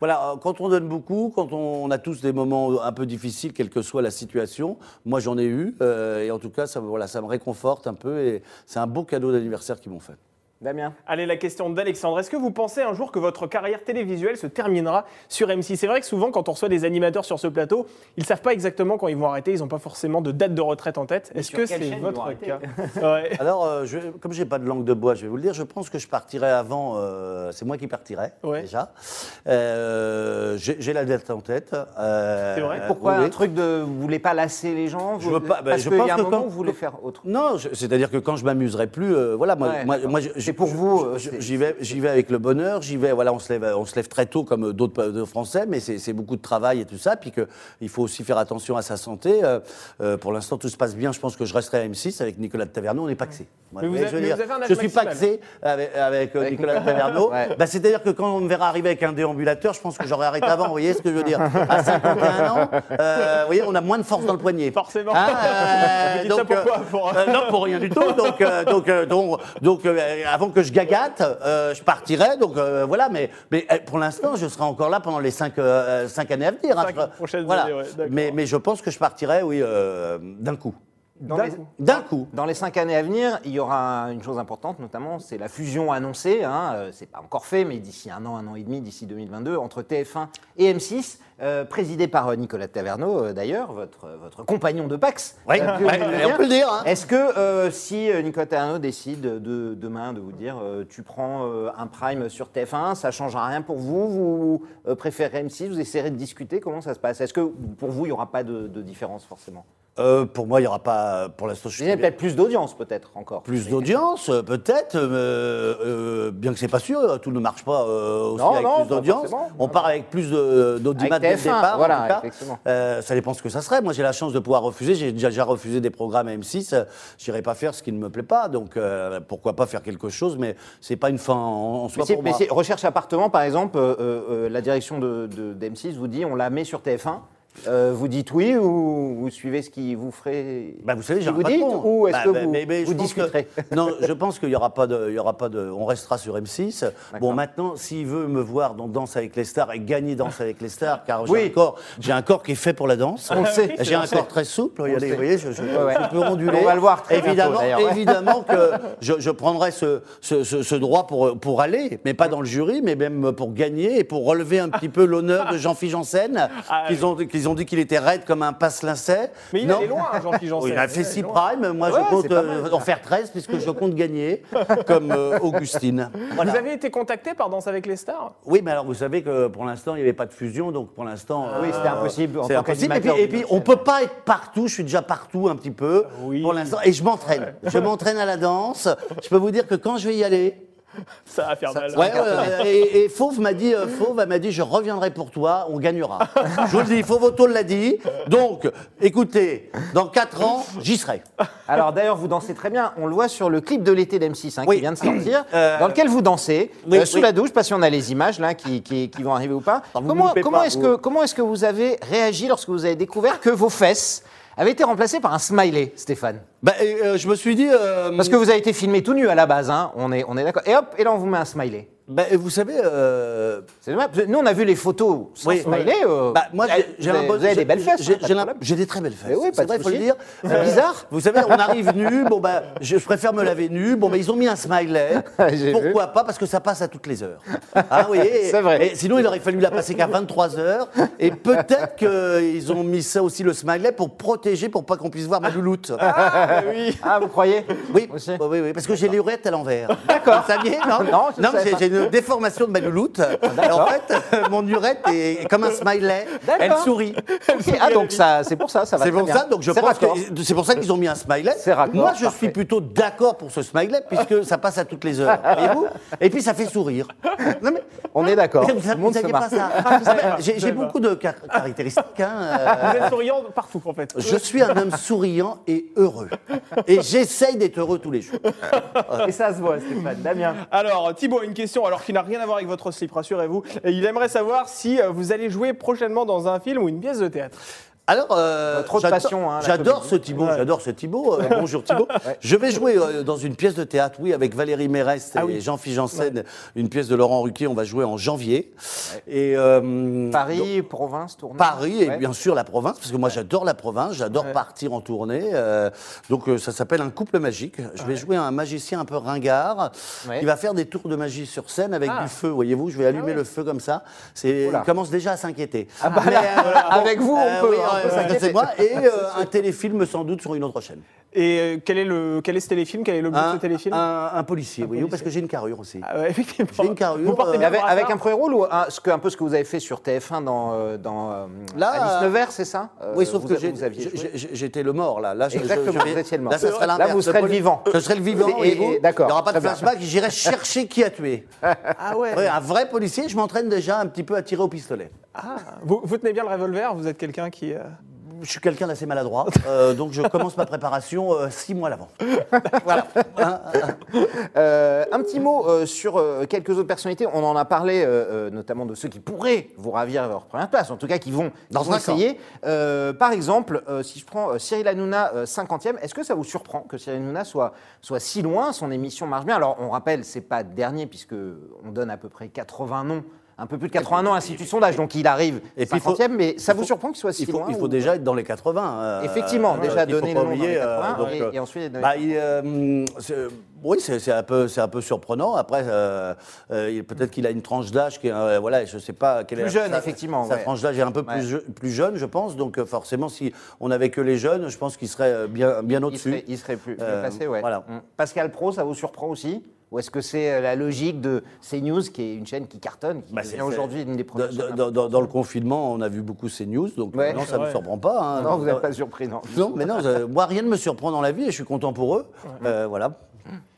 voilà. Quand on donne beaucoup, quand on, on a tous des moments un peu difficiles, quelle que soit la situation. Moi, j'en ai eu, et en tout cas, ça, voilà, ça me réconforte un peu, et c'est un beau cadeau d'anniversaire qu'ils m'ont fait. Damien Allez, la question d'Alexandre. Est-ce que vous pensez un jour que votre carrière télévisuelle se terminera sur M6 C'est vrai que souvent, quand on reçoit des animateurs sur ce plateau, ils ne savent pas exactement quand ils vont arrêter. Ils n'ont pas forcément de date de retraite en tête. Est-ce que c'est votre cas? Ouais. Alors, euh, je, comme j'ai pas de langue de bois, je vais vous le dire, je pense que je partirai avant. euh, c'est moi qui partirai Ouais. déjà. Euh, j'ai la date en tête. euh, C'est vrai? Pourquoi oui, un truc de vous voulez pas lasser les gens? Je vous- veux pas- ben, Parce je qu'il y a un que moment quand- où vous voulez faire autre. Non, je- c'est-à-dire que quand je m'amuserai plus, euh, voilà, moi, Ouais, moi, moi, je- C'est pour vous, euh, je- J'y vais, j'y vais avec le bonheur. J'y vais, voilà, on se lève, on se lève très tôt comme d'autres d'autres Français, mais c'est beaucoup de travail et tout ça. Puis que il faut aussi faire attention à sa santé. Euh, euh, pour l'instant, tout se passe bien. Je pense que je resterai à M6 avec Nicolas de Taverneau. On n'est pas que Mais vous avez- je veux mais dire, vous avez un âge je suis pas maximal. axé avec, avec, euh, Avec Nicolas de Taverneau. Ouais. Bah, c'est-à-dire que quand on me verra arriver avec un déambulateur, je pense que j'aurais arrêté avant. Vous voyez ce que je veux dire À 51 ans, euh, vous voyez, on a moins de force dans le poignet. Forcément. Hein, euh, ça euh, pourquoi Pour- euh, Non, pour rien du tout. Donc, euh, donc, euh, donc, donc, euh, avant que je gagate, euh, je partirai. Donc euh, voilà, mais, mais euh, pour l'instant, je serai encore là pendant les cinq, cinq années à venir. hein. Je prochaines voilà. années, ouais, d'accord. mais, mais je pense que je partirai, oui, d'un coup. Dans D'un les- coup. Dans les cinq années à venir, il y aura une chose importante, notamment, c'est la fusion annoncée. Hein, euh, c'est pas encore fait, mais d'ici un an, un an et demi, d'ici 2022, entre TF1 et M6, euh, présidé par euh, Nicolas Taverneau, euh, d'ailleurs, votre, votre compagnon de Pax. Oui, euh, ouais, on peut le dire. hein. Est-ce que euh, si Nicolas Taverneau décide de, demain de vous dire euh, tu prends euh, un prime sur TF1, ça change rien pour vous Vous préférez M6 Vous essayerez de discuter Comment ça se passe? Est-ce que pour vous, il n'y aura pas de, de différence forcément? Euh, pour moi, il n'y aura pas, pour l'instant, je Il y a peut-être plus d'audience, peut-être encore. plus Mais- d'audience, euh, peut-être, euh, euh, bien que c'est pas sûr, tout ne marche pas aussi Non, avec non, plus d'audience. On part avec plus d'audimat dès le TF1, départ. en voilà, tout cas. effectivement. Ça dépend ce que ça serait. Moi, j'ai la chance de pouvoir refuser. J'ai déjà, déjà refusé des programmes à M6. Euh, J'irai pas faire ce qui ne me plaît pas. Donc, pourquoi pas faire quelque chose Mais c'est pas une fin en, en soi Mais pour mais moi. si- recherche appartement, par exemple, la direction de, de- d'M6 vous dit on la met sur TF1. Euh, vous dites oui ou vous suivez ce qui vous ferait Bah, vous savez, j'ai vous dites ou est-ce Bah, que bah, vous, mais- vous que- discuterez? Non, je pense qu'il y aura pas de, il y aura pas de, on restera sur M6. D'accord. Bon, maintenant, s'il veut me voir dans Danse avec les stars et gagner Danse avec les stars, car j'ai Oui. un corps, j'ai un corps qui est fait pour la danse. On sait. J'ai un corps très souple. Regardez, vous voyez, je, je- Ouais, je peux onduler. On va le voir très évidemment, évidemment que je, je prendrai ce, ce, ce- ce droit pour, pour aller, mais pas dans le jury, mais même pour gagner et pour relever un petit peu l'honneur de Jean-Philippe Janssen Ah, qu'ils ont, qu'ils ils ont dit qu'il était raide comme un passe-lincet. Mais il Non. allait loin, hein, Jean-Philippe Janssen. Il a fait Il 6 allait loin. primes. Moi, Ouais, je compte mal, euh, en faire 13 puisque je compte gagner, comme euh, Augustine. Voilà. Vous avez été contacté par Danse avec les stars? Oui, mais alors vous savez que pour l'instant, il n'y avait pas de fusion, donc pour l'instant. euh, Oui, c'était impossible en C'est impossible. Et puis, et puis, on chaîne. peut pas être partout. Je suis déjà partout un petit peu Oui. pour l'instant. Et je m'entraîne. Je m'entraîne à la danse. Je peux vous dire que quand je vais y aller, Ça va faire mal. Ouais, ouais, et, et Fauve m'a dit, euh, Fauve elle m'a dit, je reviendrai pour toi, on gagnera. je vous le dis, Fauve l'a dit. Donc, écoutez, dans 4 ans, j'y serai. Alors d'ailleurs, vous dansez très bien. On le voit sur le clip de l'été d'M6 hein, Oui. qui vient de sortir, Euh, dans lequel vous dansez oui, euh, sous oui. la douche. Je sais pas si on a les images là qui, qui- qui vont arriver ou pas. Vous comment loupez comment pas, est-ce vous. que comment est-ce que vous avez réagi lorsque vous avez découvert que vos fesses avaient été remplacées par un smiley, Stéphane? Bah, euh, je me suis dit. euh, Parce que vous avez été filmé tout nu à la base, hein. on est on est d'accord. Et hop, et là on vous met un smiley. bah, vous savez. euh, C'est dommage. Nous on a vu les photos sans Oui. smiley. bah, moi, j'ai- un vous avez des belles fesses. J'ai hein, de j'ai des très belles fesses. Oui, c'est vrai, faut le dire. C'est bizarre. Vous savez, on arrive nu. Bon, bah, je, préfère me laver nu. Bon, bah, ils ont mis un smiley. Pourquoi pas? Parce que ça passe à toutes les heures. Ah oui. C'est vrai. Et sinon, il aurait fallu la passer qu'à 23 heures. Et peut-être qu'ils ont mis ça aussi le smiley pour protéger, pour pas qu'on puisse voir ma louloute. Ah, oui. Ah, vous croyez Oui, Aussi. oui, oui, oui, parce que j'ai les oreillettes à l'envers. D'accord. Vous saviez Non, Non, non j'ai une déformation de ma louloute. En fait, euh, mon urette est comme un smiley. Elle sourit. Ah donc ça, c'est pour ça, ça va C'est pour bien. ça, donc je C'est pense raccord. que c'est pour ça qu'ils ont mis un smiley. Moi, je parfait. suis plutôt d'accord pour ce smiley puisque ça passe à toutes les heures. Voyez-vous Et puis ça fait sourire. Non, mais- On est d'accord. Vous saviez pas ça J'ai j'ai beaucoup de car- caractéristiques. hein, euh, Vous êtes souriant partout, en fait. Je suis un homme souriant et heureux. Et j'essaye d'être heureux tous les jours. Et ça se voit, Stéphane. Damien. Alors, Thibaut, une question, alors qui n'a rien à voir avec votre slip, rassurez-vous. Et Il aimerait savoir si euh, vous allez jouer prochainement dans un film ou une pièce de théâtre. Alors, euh, Trop de passion, hein, j'adore ce Thibaut, Ouais. j'adore ce Thibaut. euh, bonjour Thibaut. Je vais jouer euh, dans une pièce de théâtre, oui, avec Valérie Mérès et Ah oui. Jean-Philippe Janssen, une pièce de Laurent Ruquier. On va jouer en janvier. Et euh, Paris, province, tournée. Paris et Ouais. bien sûr la province, parce que moi j'adore la province, j'adore Ouais. partir en tournée. euh, donc ça s'appelle un couple magique. Je vais jouer un magicien un peu ringard Ouais. qui va faire des tours de magie sur scène avec Ah. du feu. Voyez-vous, je vais allumer ouais. le feu comme ça. C'est, il commence déjà à s'inquiéter. Ah bah Mais, avec vous, on peut, hein, moi. Et euh, un téléfilm sans doute sur une autre chaîne. Et euh, quel est, le, quel est ce téléfilm? Quel est l'objet de ce téléfilm? un- un policier, voyez-vous, policier. parce que j'ai une carrure aussi. Ah ouais, effectivement. J'ai une carrure, Vous portez euh, bien Avec, avec un premier rôle ou un, ce, que, un peu ce que vous avez fait sur TF1 dans, euh, dans euh, Là, Alice Nevers, c'est ça? oui, sauf vous- que j'étais le mort, là. là je- je- Exactement, je vais- vous étiez le mort. Là, ça serait Là, vous serez le vivant. Je serais le vivant, Et- et- d'accord, Il n'y aura pas de flashback, j'irai chercher qui a tué. Ah ouais. Oui, un vrai policier, je m'entraîne déjà un petit peu à tirer au pistolet. Ah, vous, vous tenez bien le revolver? Vous êtes quelqu'un qui. Je suis quelqu'un d'assez maladroit, euh, donc je commence ma préparation euh, six mois à l'avant. voilà. Hein, Euh, un petit mot sur quelques autres personnalités. On en a parlé, notamment de ceux qui pourraient vous ravir à leur première place, en tout cas qui vont, Dans qui vont essayer. Par exemple, si je prends Cyril Hanouna, euh, 50e, est-ce que ça vous surprend que Cyril Hanouna soit, soit si loin Son émission marche bien? Alors, on rappelle, c'est pas dernier, puisque on donne à peu près 80 noms. Un peu plus de 80 noms, Institut Sondage, donc il arrive Et puis, il 50e, faut- mais ça il vous surprend qu'il soit si il faut, loin il faut ou- déjà être dans les 80. euh, Effectivement, euh, déjà il donner le nom dans les oublier, euh, 80, donc, et- euh, et ensuite bah, il, oui, c'est un peu, un peu surprenant. Après, il- peut-être qu'il a une tranche d'âge qui, est, voilà, je sais pas quelle Plus est jeune, sa- effectivement, Sa ouais. tranche d'âge est un peu Ouais. plus, je- plus jeune, je pense. Donc forcément, si on avait que les jeunes, je pense qu'il serait bien, bien Il au-dessus. serait, il serait plus, plus placé, ouais. voilà. Mm. Pascal Pro, ça vous surprend aussi? Ou est-ce que c'est euh, la logique de CNews, qui est une chaîne qui cartonne, qui Bah, devient aujourd'hui une des Dans, premières dans- dans- dans le confinement, on a vu beaucoup ces news, donc Ouais. non, ça ne me surprend pas. hein. Non, vous n'êtes pas surpris, non. Non, mais non, moi rien ne me surprend dans la vie et je suis content pour eux. Euh, voilà.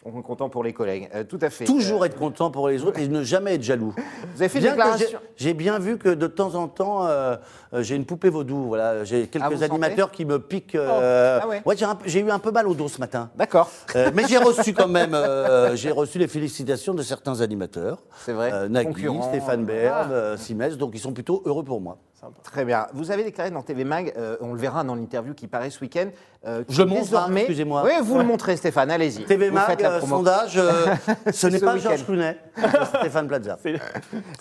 On est content pour les collègues. Euh, tout à fait. Toujours Euh, être content pour les autres et ne jamais être jaloux. Vous avez fait Bien déclaration. J'ai bien vu que de temps en temps, euh, euh, j'ai une poupée vaudou. Voilà, j'ai quelques Ah, vous animateurs qui me piquent. euh, Ah ouais. j'ai eu un peu mal au dos ce matin. D'accord. Euh, mais j'ai reçu quand même, euh, j'ai reçu les félicitations de certains animateurs. C'est vrai. Euh, Nagui. Stéphane Bern, euh, Simès, donc ils sont plutôt heureux pour moi. Très bien. Vous avez déclaré dans TV Mag, euh, on le verra dans l'interview qui paraît ce week-end. euh, Je que montre, hein, désormais. excusez-moi. Oui, vous le montrez, Stéphane. Allez-y. TV Vous Mag, faites la euh, sondage, euh, ce n'est pas. Georges Clooney, Stéphane Plaza. c'est-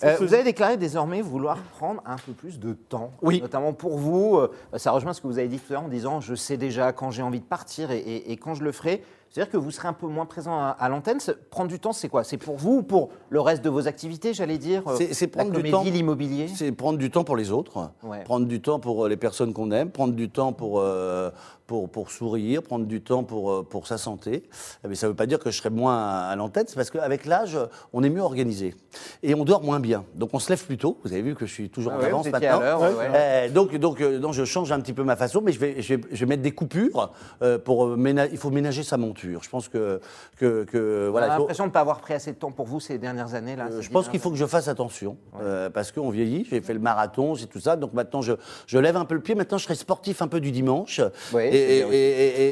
Euh, vous avez déclaré désormais vouloir prendre un peu plus de temps, Oui. notamment pour vous. euh, ça rejoint ce que vous avez dit tout à l'heure en disant je sais déjà quand j'ai envie de partir et, et- et quand je le ferai. C'est-à-dire que vous serez un peu moins présent à, à l'antenne. Prendre du temps, c'est quoi? C'est pour vous ou pour le reste de vos activités, j'allais dire euh, C'est- prendre du temps. l'immobilier? C'est prendre du temps pour les autres, Ouais. prendre du temps pour euh, les personnes qu'on aime, prendre du temps pour, euh, pour, pour sourire, prendre du temps pour, euh, pour sa santé. Mais ça ne veut pas dire que je serai moins à, à l'antenne, c'est parce qu'avec l'âge, on est mieux organisé. Et on dort moins bien. Donc on se lève plus tôt. Vous avez vu que je suis toujours Ah en ouais, avance maintenant. à ouais, ouais. Eh, donc, donc, euh, donc je change un petit peu ma façon, mais je vais, je vais, je vais mettre des coupures euh, pour euh, Il faut ménager sa monture. Je pense que, que, que On voilà. a faut- l'impression de ne pas avoir pris assez de temps pour vous ces dernières années. Là, euh, je pense qu'il faut que je fasse attention euh, parce qu'on vieillit. J'ai fait le marathon, c'est tout ça. Donc maintenant, je, je lève un peu le pied. Maintenant, je serai sportif un peu du dimanche. Oui, et, et, bien aussi. et-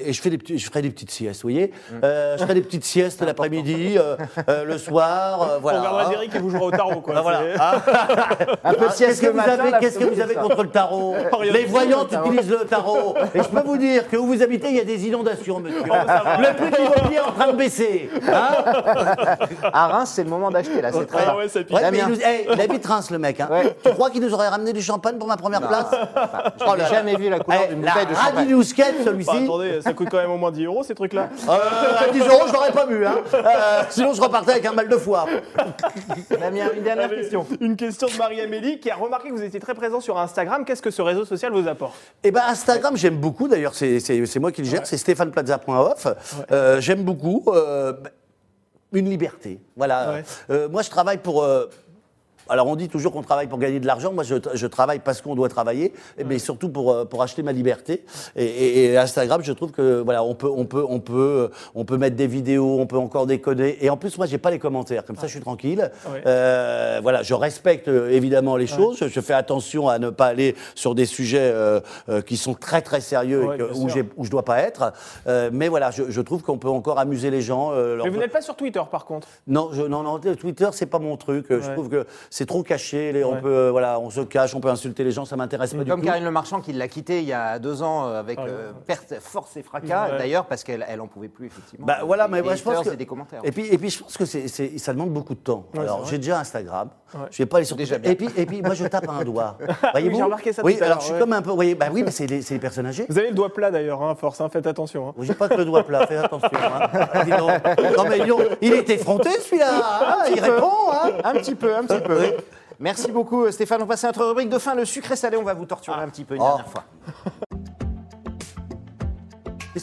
et- et je, fais des petits, je ferai des petites siestes, vous voyez. Euh, je ferai des petites siestes l'après-midi, euh, euh, le soir. euh, On voilà. regardera Derrick et vous jouerez au tarot. Quoi. Ah, voilà. Ah. Ah, Qu'est-ce que vous avez, qu'est-ce que vous avez contre le tarot Les du tarot. utilisent le tarot. Et je peux vous dire que où vous habitez, il y a des inondations, monsieur. le prix de l'immobilier est en train de baisser. Hein À Reims, c'est le moment d'acheter là. C'est très Ah il, nous, hey, il habite Reims, le mec. Hein. Ouais. Tu crois qu'il nous aurait ramené du champagne pour ma première place? Je Oh n'ai là. jamais vu la couleur d'une bouteille de champagne. Bah, celui-ci. attendez, ça coûte quand même au moins 10 euros ces trucs-là. Euh, à 10 euros, je l'aurais pas bu. Hein. Euh, sinon, je repartais avec un mal de foie. Damien, une dernière Allez, question. Une question de Marie-Amélie qui a remarqué que vous étiez très présent sur Instagram. Qu'est-ce que ce réseau social vous apporte? Eh ben Instagram, j'aime beaucoup. D'ailleurs, c'est c'est- c'est moi qui le gère. C'est stéphaneplaza.off. Euh, j'aime beaucoup. euh, une liberté. Voilà. Ouais. Euh, moi, je travaille pour. Alors, on dit toujours qu'on travaille pour gagner de l'argent. Moi, je, je travaille parce qu'on doit travailler, mais surtout pour, euh, pour acheter ma liberté. Et, et- et Instagram, je trouve que voilà, on peut, on peut, on peut, on peut mettre des vidéos, on peut encore déconner. Et en plus, moi, j'ai pas les commentaires. Comme ça, je suis tranquille. Euh, voilà, je respecte euh, évidemment les choses. Je, je fais attention à ne pas aller sur des sujets euh, euh, qui sont très très sérieux et que- où, où je dois pas être. Mais voilà, je, je trouve qu'on peut encore amuser les gens. Mais vous n'êtes pas sur Twitter par contre? non, je, non, non, Twitter, c'est pas mon truc. Je trouve que c'est trop caché. les- on peut, voilà, on se cache, on peut insulter les gens, ça m'intéresse pas du Comme tout. Karine Le Marchand qui l'a quitté il y a deux ans euh, avec Ah, ouais. euh, perte, force et fracas, Ouais. d'ailleurs parce qu'elle elle en pouvait plus effectivement. Bah voilà, mais moi, je pense que. et des commentaires. Et puis, et puis, je pense que c'est, ça demande beaucoup de temps. Ouais, alors, j'ai déjà Instagram. Ouais. Je vais pas aller sur Déjà Twitter. Et puis, et puis, moi, je tape un doigt. Voyez-vous j'ai remarqué ça Oui, tout alors je suis ouais. comme un peu. Vous voyez, bah oui, mais c'est les, les personnes âgées. Vous avez le doigt plat d'ailleurs, hein, à force, hein, faites attention. hein. J'ai pas que le doigt plat, fais attention. hein. Ah. Non, mais donc, il est effronté celui-là. hein, il répond. Hein. Un petit peu, un petit peu. Merci beaucoup Stéphane. On passe à notre rubrique de fin, le sucré salé. On va vous torturer un petit peu une Oh. dernière fois.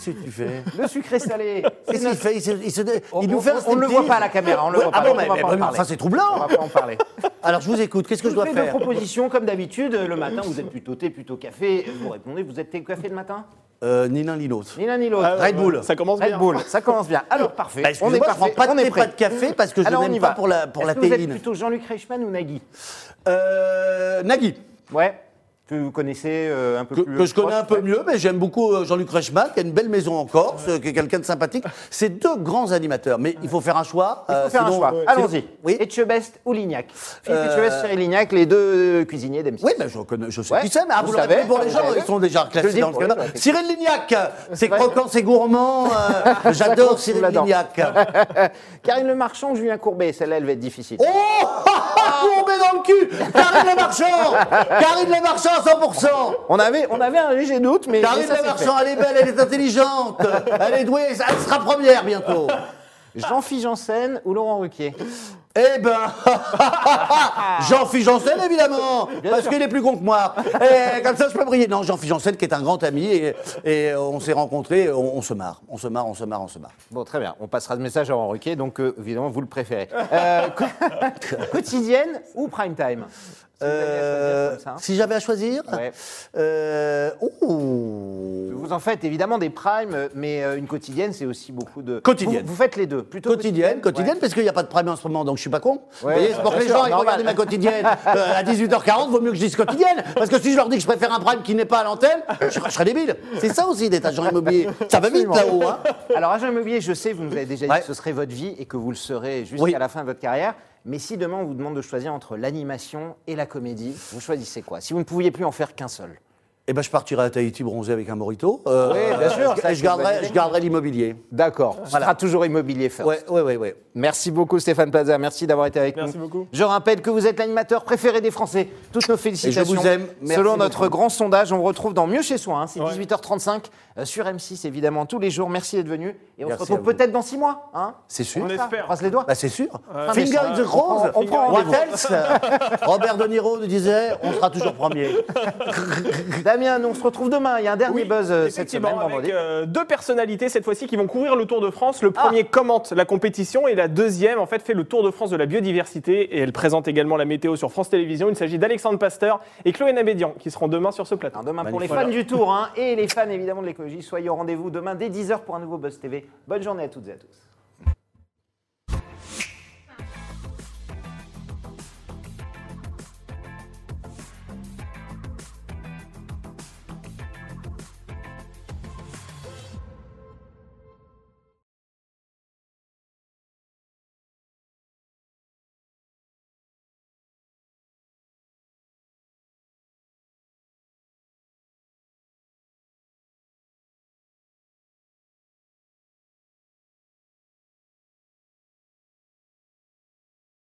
Qu'est-ce que tu fais? Le sucré salé. Qu'est-ce qu'il fait? Il, se, il, se- On- il nous on- fait un on ne le voit pas à la caméra, on le Ouais, voit ah pas, bon, donc mais, on va mais- pas en mais parler. enfin, c'est On troublant. va pas en parler. Alors, je vous écoute. Qu'est-ce que je Je dois fais deux faire? propositions comme d'habitude. Le matin, vous êtes plutôt thé, plutôt café. Vous répondez, vous êtes thé ou café le matin? Euh, Ni l'un ni l'autre. Ni l'un ni l'autre. Ah, Red Bull. Ça commence Red bien. Bull, ça commence bien. Alors parfait, Bah, on est parfait, pas on de thé, pas de café parce que je on n'aime va. pas pour la, pour la vous êtes plutôt Jean-Luc Reichmann ou Nagui? Euh, Nagui, Ouais, que vous connaissez euh, un peu que, plus. que je connais proche, un peu mieux, mais j'aime beaucoup euh, Jean-Luc Reichmann, qui a une belle maison en Corse, qui est quelqu'un de sympathique. C'est deux grands animateurs, mais il faut faire un choix. Il faut euh, faire un choix. Allons-y. Oui. Etchebest ou Lignac Philippe Euh, Etchebest, Cyril Lignac, les deux cuisiniers d'M6. Oui, ben je, connais, je sais Ouais, qui c'est, mais ah, vous savez, pour les gens, ils sont déjà classés dans le ouais, Cyril Lignac, c'est croquant, c'est gourmand. euh, J'adore Cyril. Lignac. Karine Le Marchand Julien Courbet Celle-là, elle va être difficile. Oh Courbé dans le cul Karine Le Marchand Karine Le Marchand à 100% On, avait, on avait un léger doute, mais, Karine ça Le s'est fait. Marchand, elle est belle, elle est intelligente, elle est douée, elle sera première bientôt. Jean-Philippe Janssen ou Laurent Ruquier Eh ben, Jean-Philippe Janssen, évidemment, parce qu'il est plus con que moi. Et comme ça, je peux briller. Non, Jean-Philippe Janssen, qui est un grand ami, et, et on s'est rencontrés, on, on se marre, on se marre, on se marre, on se marre. Bon, très bien. On passera ce message à Laurent Ruquier, donc euh, évidemment, vous le préférez. Euh, quotidienne ou prime time? Si vous Euh, ça. si j'avais à choisir, Ouais. euh, ouh. Vous en faites évidemment des primes, mais euh, une quotidienne, c'est aussi beaucoup de. Quotidienne. Vous, vous faites les deux, plutôt Quotidienne, quotidienne, Ouais. parce qu'il n'y a pas de prime en ce moment, donc je suis pas con. vous Ouais, voyez, c'est pour que les gens aillent normal. regarder ma quotidienne euh, à 18h40, vaut mieux que je dise quotidienne. Parce que si je leur dis que je préfère un prime qui n'est pas à l'antenne, je, je serais débile. C'est ça aussi d'être agent immobilier. Ça va vite là-haut. Hein. Alors, agent immobilier, je sais, vous nous avez déjà dit que ce serait votre vie et que vous le serez jusqu'à Oui. la fin de votre carrière. Mais si demain on vous demande de choisir entre l'animation et la comédie, vous choisissez quoi? Si vous ne pouviez plus en faire qu'un seul? Eh ben, je partirai à Tahiti bronzer avec un morito. Euh, Oui, bien sûr, Je, ça, je garderai, je l'immobilier. D'accord. Tu seras toujours immobilier first. Ouais, ouais, ouais, ouais. Merci beaucoup Stéphane Plaza, merci d'avoir été avec Merci nous. beaucoup. Je rappelle que vous êtes l'animateur préféré des Français. Toutes nos félicitations. vous aime. Merci Selon beaucoup. notre grand sondage, on vous retrouve dans Mieux chez soi. hein. C'est Ouais. 18h35 euh, sur M6 évidemment tous les jours. Merci d'être venu et on Merci se retrouve peut-être dans six mois. Hein C'est sûr. On Ça, espère. Croise les doigts. Bah, c'est sûr. Ouais. Finger in the On prend- cross. on prend What rendez-vous. else Robert De Niro nous disait on sera toujours premier. Damien, nous on se retrouve demain. Il y a un dernier Oui, buzz euh, cette semaine, avec euh, deux personnalités cette fois-ci qui vont courir le Tour de France. Le premier commente la compétition et la deuxième en fait fait le Tour de France de la biodiversité et elle présente également la météo sur France Télévisions. Il s'agit d'Alexandre Pasteur et Chloé Nabédian qui seront demain sur ce plateau. Alors demain pour les fans du Tour hein, et les fans évidemment de l'écologie, soyez au rendez-vous demain dès 10h pour un nouveau Buzz TV. Bonne journée à toutes et à tous.